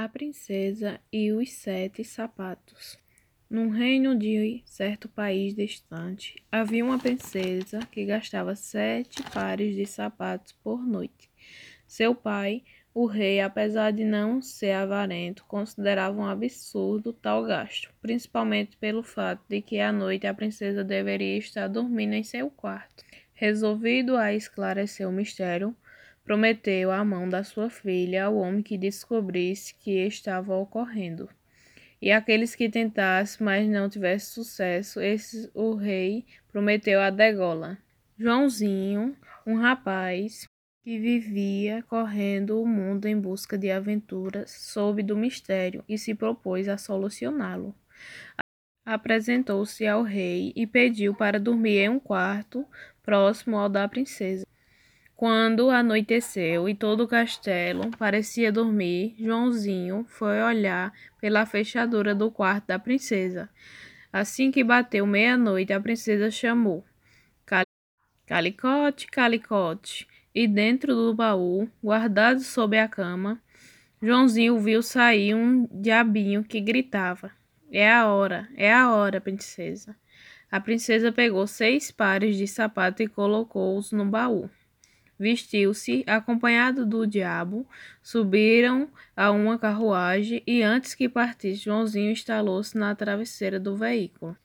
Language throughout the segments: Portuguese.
A Princesa e os Sete Sapatos Num reino de certo país distante, havia uma princesa que gastava sete pares de sapatos por noite. Seu pai, o rei, apesar de não ser avarento, considerava um absurdo tal gasto, principalmente pelo fato de que à noite a princesa deveria estar dormindo em seu quarto. Resolvido a esclarecer o mistério, prometeu à mão da sua filha ao homem que descobrisse que estava ocorrendo. E aqueles que tentassem, mas não tivessem sucesso, o rei prometeu a degola. Joãozinho, um rapaz que vivia correndo o mundo em busca de aventuras, soube do mistério e se propôs a solucioná-lo. Apresentou-se ao rei e pediu para dormir em um quarto próximo ao da princesa. Quando anoiteceu e todo o castelo parecia dormir, Joãozinho foi olhar pela fechadura do quarto da princesa. Assim que bateu meia-noite, a princesa chamou: Calicote, Calicote. E dentro do baú, guardado sob a cama, Joãozinho viu sair um diabinho que gritava: É a hora, é a hora, princesa. A princesa pegou seis pares de sapato e colocou-os no baú vestiu-se, acompanhado do diabo, subiram a uma carruagem e, antes que partisse, Joãozinho instalou-se na travesseira do veículo.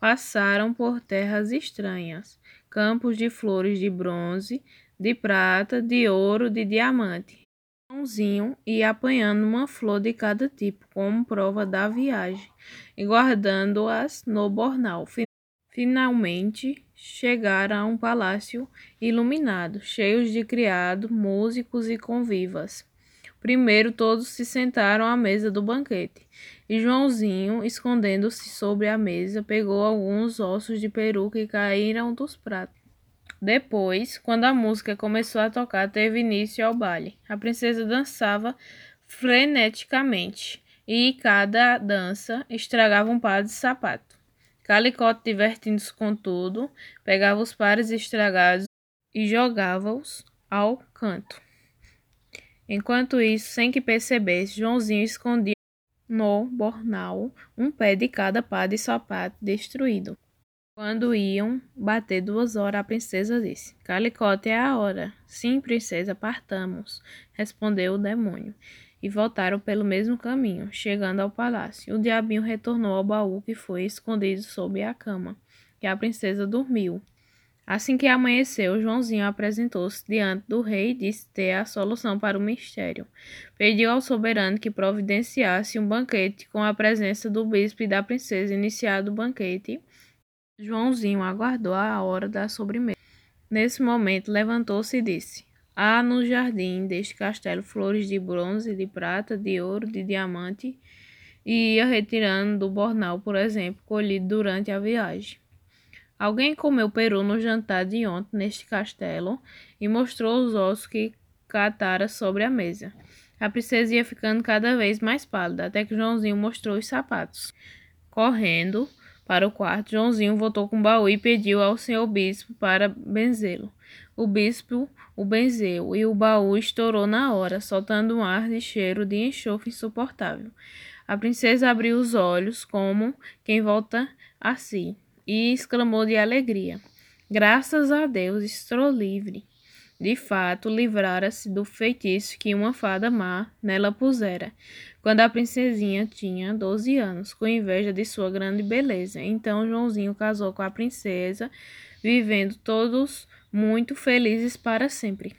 Passaram por terras estranhas, campos de flores de bronze, de prata, de ouro, de diamante. Joãozinho ia apanhando uma flor de cada tipo, como prova da viagem, e guardando-as no bornal. Finalmente chegaram a um palácio iluminado, cheio de criados, músicos e convivas. Primeiro todos se sentaram à mesa do banquete, e Joãozinho, escondendo-se sobre a mesa, pegou alguns ossos de peru que caíram dos pratos. Depois, quando a música começou a tocar, teve início ao baile. A princesa dançava freneticamente, e cada dança estragava um par de sapato. Calicote, divertindo-se com tudo, pegava os pares estragados e jogava-os ao canto. Enquanto isso, sem que percebesse, Joãozinho escondia no bornal um pé de cada par de sapato destruído. Quando iam bater duas horas, a princesa disse: Calicote é a hora. Sim, princesa, partamos, respondeu o demônio e voltaram pelo mesmo caminho, chegando ao palácio. O diabinho retornou ao baú que foi escondido sob a cama, e a princesa dormiu. Assim que amanheceu, Joãozinho apresentou-se diante do rei e disse ter a solução para o mistério. Pediu ao soberano que providenciasse um banquete com a presença do bispo e da princesa. Iniciado o banquete, Joãozinho aguardou a hora da sobremesa. Nesse momento, levantou-se e disse: Há no jardim deste castelo flores de bronze, de prata, de ouro, de diamante, e ia retirando do bornal, por exemplo, colhido durante a viagem. Alguém comeu peru no jantar de ontem neste castelo e mostrou os ossos que catara sobre a mesa. A princesa ia ficando cada vez mais pálida, até que Joãozinho mostrou os sapatos. Correndo para o quarto, Joãozinho voltou com o baú e pediu ao senhor bispo para benzê-lo. O bispo o benzeu e o baú estourou na hora, soltando um ar de cheiro de enxofre insuportável. A princesa abriu os olhos, como quem volta a si, e exclamou de alegria: Graças a Deus, estou livre. De fato, livrara-se do feitiço que uma fada má nela pusera, quando a princesinha tinha doze anos, com inveja de sua grande beleza. Então Joãozinho casou com a princesa, vivendo todos muito felizes para sempre.